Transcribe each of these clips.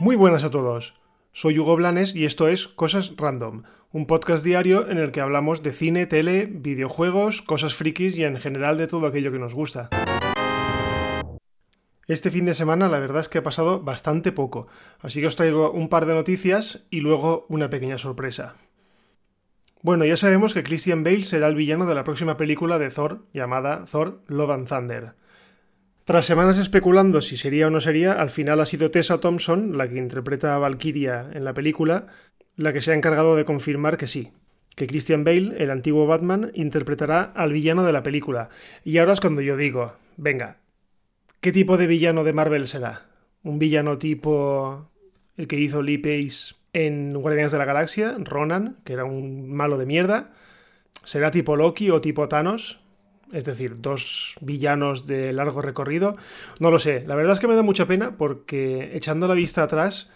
Muy buenas a todos. Soy Hugo Blanes y esto es Cosas Random, un podcast diario en el que hablamos de cine, tele, videojuegos, cosas frikis y en general de todo aquello que nos gusta. Este fin de semana la verdad es que ha pasado bastante poco, así que os traigo un par de noticias y luego una pequeña sorpresa. Bueno, ya sabemos que Christian Bale será el villano de la próxima película de Thor llamada Thor Love and Thunder. Tras semanas especulando si sería o no sería, al final ha sido Tessa Thompson, la que interpreta a Valkyria en la película, la que se ha encargado de confirmar que sí, que Christian Bale, el antiguo Batman, interpretará al villano de la película. Y ahora es cuando yo digo, venga, ¿qué tipo de villano de Marvel será? ¿Un villano tipo el que hizo Lee Pace en Guardianes de la Galaxia, Ronan, que era un malo de mierda? ¿Será tipo Loki o tipo Thanos? es decir, dos villanos de largo recorrido. No lo sé, la verdad es que me da mucha pena porque echando la vista atrás,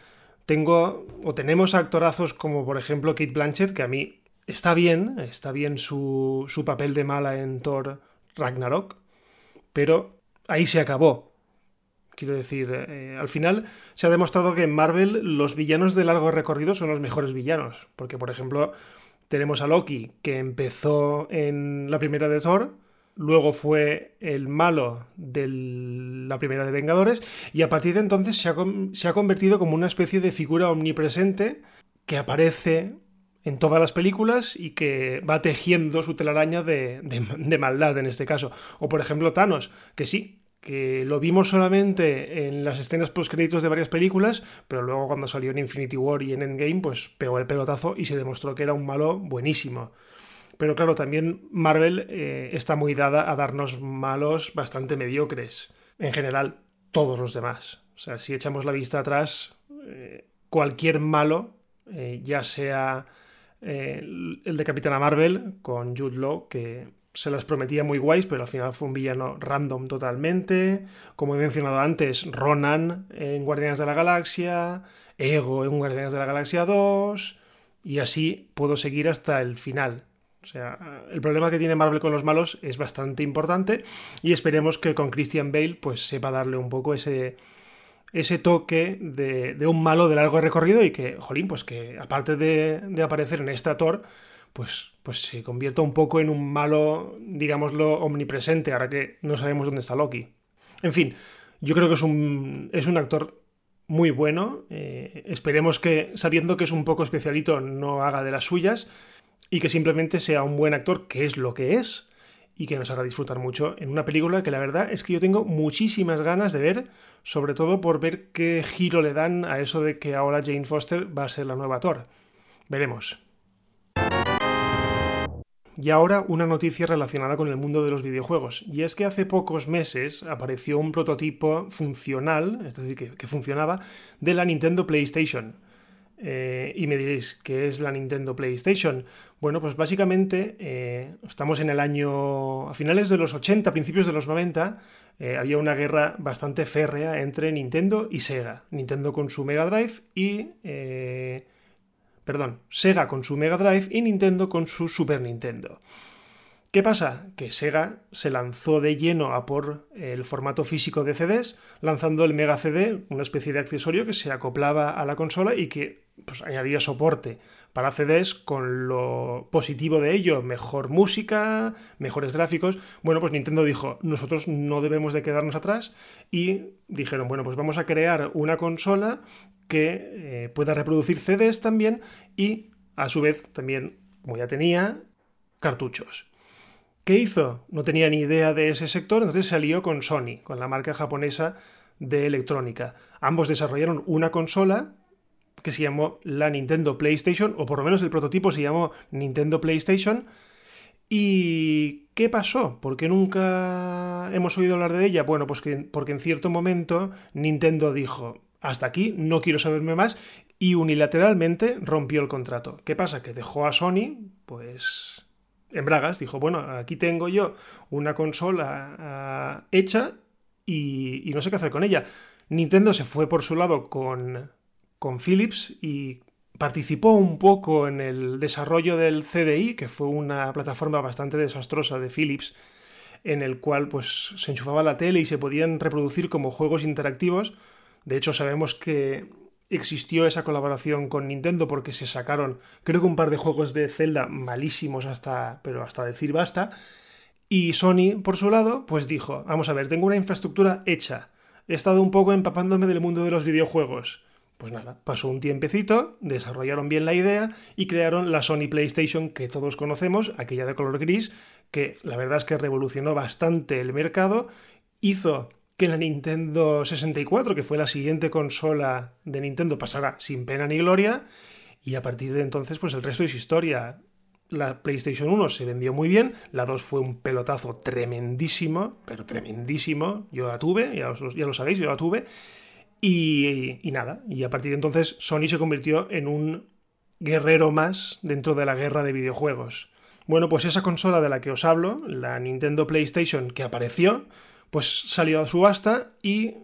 tengo o tenemos actorazos como por ejemplo Kate Blanchett, que a mí está bien, está bien su, su papel de mala en Thor Ragnarok, pero ahí se acabó. Quiero decir, eh, al final se ha demostrado que en Marvel los villanos de largo recorrido son los mejores villanos, porque por ejemplo tenemos a Loki, que empezó en la primera de Thor, luego fue el malo de la primera de Vengadores, y a partir de entonces se ha, convertido como una especie de figura omnipresente que aparece en todas las películas y que va tejiendo su telaraña de, de, maldad en este caso. O por ejemplo Thanos, que sí, que lo vimos solamente en las escenas post-créditos de varias películas, pero luego cuando salió en Infinity War y en Endgame, pues pegó el pelotazo y se demostró que era un malo buenísimo. Pero claro, también Marvel eh, está muy dada a darnos malos bastante mediocres. En general, todos los demás. O sea, si echamos la vista atrás, eh, cualquier malo, eh, ya sea el de Capitana Marvel con Jude Law, que se las prometía muy guays, pero al final fue un villano random totalmente. Como he mencionado antes, Ronan en Guardianes de la Galaxia, Ego en Guardianes de la Galaxia 2, y así puedo seguir hasta el final. O sea, el problema que tiene Marvel con los malos es bastante importante y esperemos que con Christian Bale pues sepa darle un poco ese, ese toque de, un malo de largo recorrido y que, jolín, pues que aparte de, aparecer en esta Thor, pues, pues se convierta un poco en un malo, digámoslo, omnipresente, ahora que no sabemos dónde está Loki. En fin, yo creo que es un, es un actor muy bueno. Eh, esperemos que, sabiendo que es un poco especialito, no haga de las suyas y que simplemente sea un buen actor, que es lo que es, y que nos haga disfrutar mucho en una película que la verdad es que yo tengo muchísimas ganas de ver, sobre todo por ver qué giro le dan a eso de que ahora Jane Foster va a ser la nueva Thor. Veremos. Y ahora una noticia relacionada con el mundo de los videojuegos. Y es que hace pocos meses apareció un prototipo funcional, es decir, que, funcionaba, de la Nintendo PlayStation. Eh, y me diréis, ¿qué es la Nintendo PlayStation? Bueno, pues básicamente eh, estamos en el año, a finales de los 80, principios de los 90, eh, había una guerra bastante férrea entre Nintendo y Sega. Nintendo con su Mega Drive y... perdón, Sega con su Mega Drive y Nintendo con su Super Nintendo. ¿Qué pasa? Que Sega se lanzó de lleno a por el formato físico de CDs, lanzando el Mega CD, una especie de accesorio que se acoplaba a la consola y que pues, añadía soporte para CDs con lo positivo de ello, mejor música, mejores gráficos. Bueno, pues Nintendo dijo, nosotros no debemos de quedarnos atrás y dijeron, bueno, pues vamos a crear una consola que eh, pueda reproducir CDs también y a su vez también, como ya tenía, cartuchos. ¿Qué hizo? No tenía ni idea de ese sector, entonces salió con Sony, con la marca japonesa de electrónica. Ambos desarrollaron una consola que se llamó la Nintendo PlayStation, o por lo menos el prototipo se llamó Nintendo PlayStation. ¿Y qué pasó? ¿Por qué nunca hemos oído hablar de ella? Bueno, pues que, porque en cierto momento Nintendo dijo, hasta aquí, no quiero saberme más, y unilateralmente rompió el contrato. ¿Qué pasa? Que dejó a Sony, pues en Bragas, dijo, bueno, aquí tengo yo una consola ah, hecha y, no sé qué hacer con ella. Nintendo se fue por su lado con, con Philips y participó un poco en el desarrollo del CDI, que fue una plataforma bastante desastrosa de Philips, en el cual pues, se enchufaba la tele y se podían reproducir como juegos interactivos. De hecho, sabemos que existió esa colaboración con Nintendo porque se sacaron, creo que un par de juegos de Zelda malísimos hasta, pero hasta decir basta. Y Sony, por su lado, pues dijo, vamos a ver, tengo una infraestructura hecha. He estado un poco empapándome del mundo de los videojuegos. Pues nada, pasó un tiempecito, desarrollaron bien la idea y crearon la Sony PlayStation que todos conocemos, aquella de color gris, que la verdad es que revolucionó bastante el mercado, hizo que la Nintendo 64, que fue la siguiente consola de Nintendo, pasara sin pena ni gloria, y a partir de entonces, pues el resto es historia. La PlayStation 1 se vendió muy bien, la 2 fue un pelotazo tremendísimo, pero tremendísimo. Yo la tuve, ya, ya lo sabéis, yo la tuve. Y, nada, y a partir de entonces Sony se convirtió en un guerrero más dentro de la guerra de videojuegos. Bueno, pues esa consola de la que os hablo, la Nintendo PlayStation que apareció, pues salió a subasta y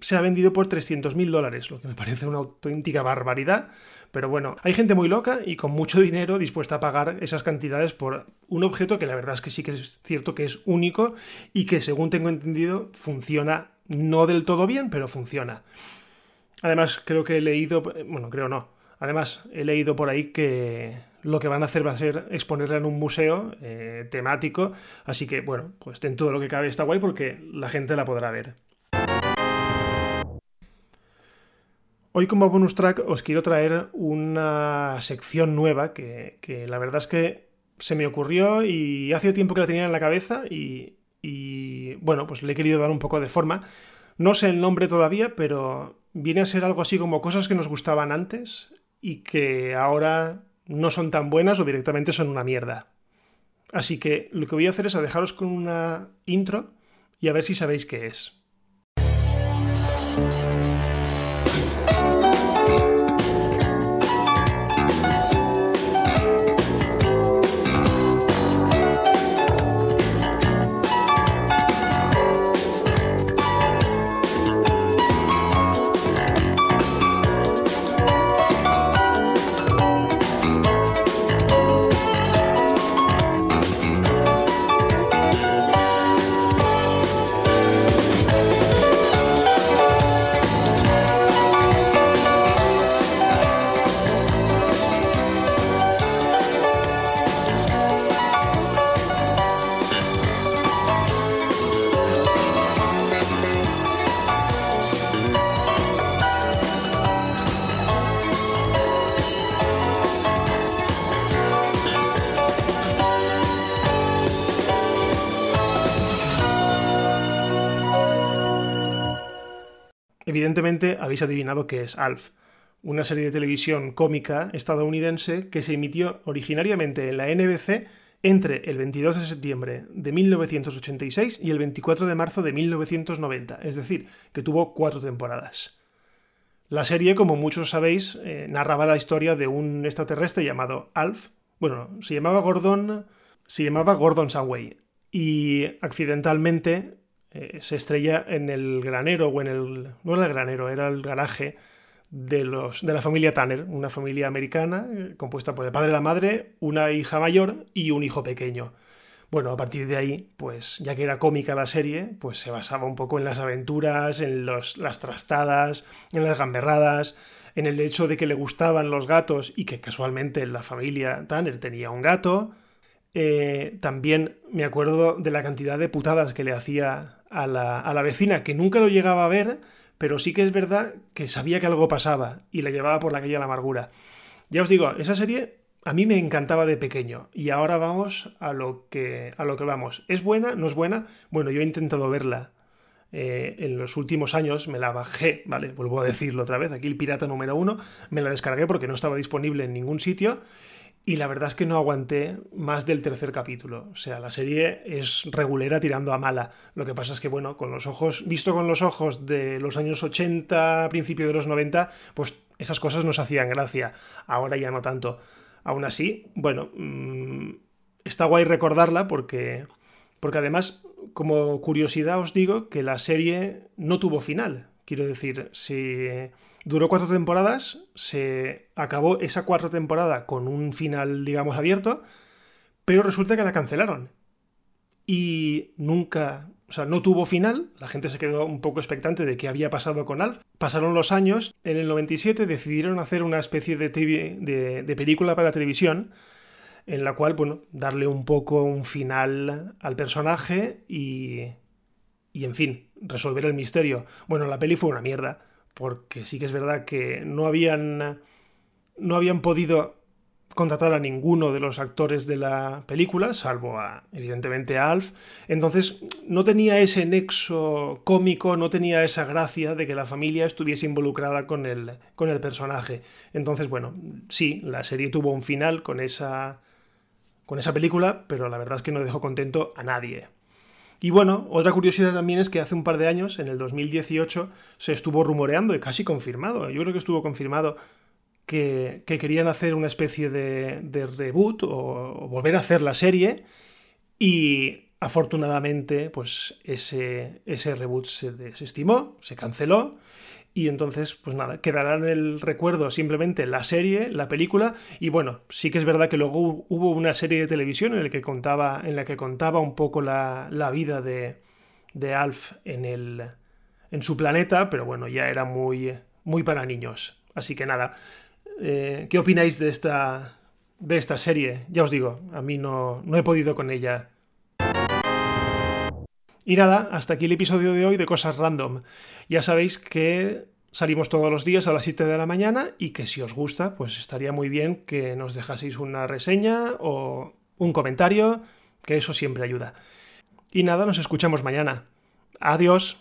se ha vendido por 300.000 dólares, lo que me parece una auténtica barbaridad. Pero bueno, hay gente muy loca y con mucho dinero dispuesta a pagar esas cantidades por un objeto que la verdad es que sí que es cierto que es único y que según tengo entendido funciona no del todo bien, pero funciona. Además, creo que he leído, bueno, creo no. Además, he leído por ahí que lo que van a hacer va a ser exponerla en un museo eh, temático. Así que, bueno, pues en todo lo que cabe está guay porque la gente la podrá ver. Hoy como bonus track os quiero traer una sección nueva que, la verdad es que se me ocurrió y hace tiempo que la tenía en la cabeza y, bueno, pues le he querido dar un poco de forma. No sé el nombre todavía, pero viene a ser algo así como cosas que nos gustaban antes y que ahora no son tan buenas o directamente son una mierda. Así que lo que voy a hacer es dejaros con una intro y a ver si sabéis qué es. Evidentemente habéis adivinado que es Alf, una serie de televisión cómica estadounidense que se emitió originariamente en la NBC entre el 22 de septiembre de 1986 y el 24 de marzo de 1990, es decir, que tuvo cuatro temporadas. La serie, como muchos sabéis, eh, narraba la historia de un extraterrestre llamado Alf. Bueno, se llamaba Gordon. Se llamaba Gordon Samway. Y accidentalmente eh, se estrella en el granero o en el... no era el granero, era el garaje de, los, de la familia Tanner, una familia americana eh, compuesta por el padre la madre, una hija mayor y un hijo pequeño. Bueno, a partir de ahí, pues ya que era cómica la serie, pues se basaba un poco en las aventuras, en los, las trastadas, en las gamberradas, en el hecho de que le gustaban los gatos y que casualmente la familia Tanner tenía un gato. Eh, también me acuerdo de la cantidad de putadas que le hacía a la, vecina, que nunca lo llegaba a ver, pero sí que es verdad que sabía que algo pasaba y la llevaba por la calle a la amargura. Ya os digo, esa serie a mí me encantaba de pequeño y ahora vamos a lo que, a lo que vamos. ¿Es buena? ¿No es buena? Bueno, yo he intentado verla. Eh, en los últimos años me la bajé, ¿vale? Vuelvo a decirlo otra vez, aquí el pirata número uno, me la descargué porque no estaba disponible en ningún sitio y la verdad es que no aguanté más del tercer capítulo. O sea, la serie es regulera tirando a mala. Lo que pasa es que, bueno, con los ojos, visto con los ojos de los años 80, principio de los 90, pues esas cosas nos hacían gracia. Ahora ya no tanto. Aún así, bueno, mmm, está guay recordarla porque, porque además, como curiosidad os digo que la serie no tuvo final. Quiero decir, si Duró cuatro temporadas, se acabó esa cuarta temporada con un final, digamos, abierto, pero resulta que la cancelaron. Y nunca, o sea, no tuvo final, la gente se quedó un poco expectante de qué había pasado con Alf. Pasaron los años, en el 97 decidieron hacer una especie de, de, de película para televisión, en la cual, bueno, darle un poco un final al personaje y, y, en fin, resolver el misterio. Bueno, la peli fue una mierda porque sí que es verdad que no habían, no habían podido contratar a ninguno de los actores de la película, salvo a, evidentemente a Alf. Entonces no tenía ese nexo cómico, no tenía esa gracia de que la familia estuviese involucrada con el, con el personaje. Entonces, bueno, sí, la serie tuvo un final con esa, con esa película, pero la verdad es que no dejó contento a nadie. Y bueno, otra curiosidad también es que hace un par de años, en el 2018, se estuvo rumoreando y casi confirmado, yo creo que estuvo confirmado que, querían hacer una especie de, reboot o, volver a hacer la serie y afortunadamente pues ese, ese reboot se desestimó, se canceló y entonces, pues nada, quedará en el recuerdo simplemente la serie, la película, y bueno, sí que es verdad que luego hubo una serie de televisión en la que contaba, en la que contaba un poco la, vida de, de Alf en, el, en su planeta, pero bueno, ya era muy, muy para niños. Así que nada, eh, ¿qué opináis de esta, de esta serie? Ya os digo, a mí no, no he podido con ella. Y nada, hasta aquí el episodio de hoy de Cosas Random. Ya sabéis que salimos todos los días a las 7 de la mañana y que si os gusta, pues estaría muy bien que nos dejaseis una reseña o un comentario, que eso siempre ayuda. Y nada, nos escuchamos mañana. Adiós.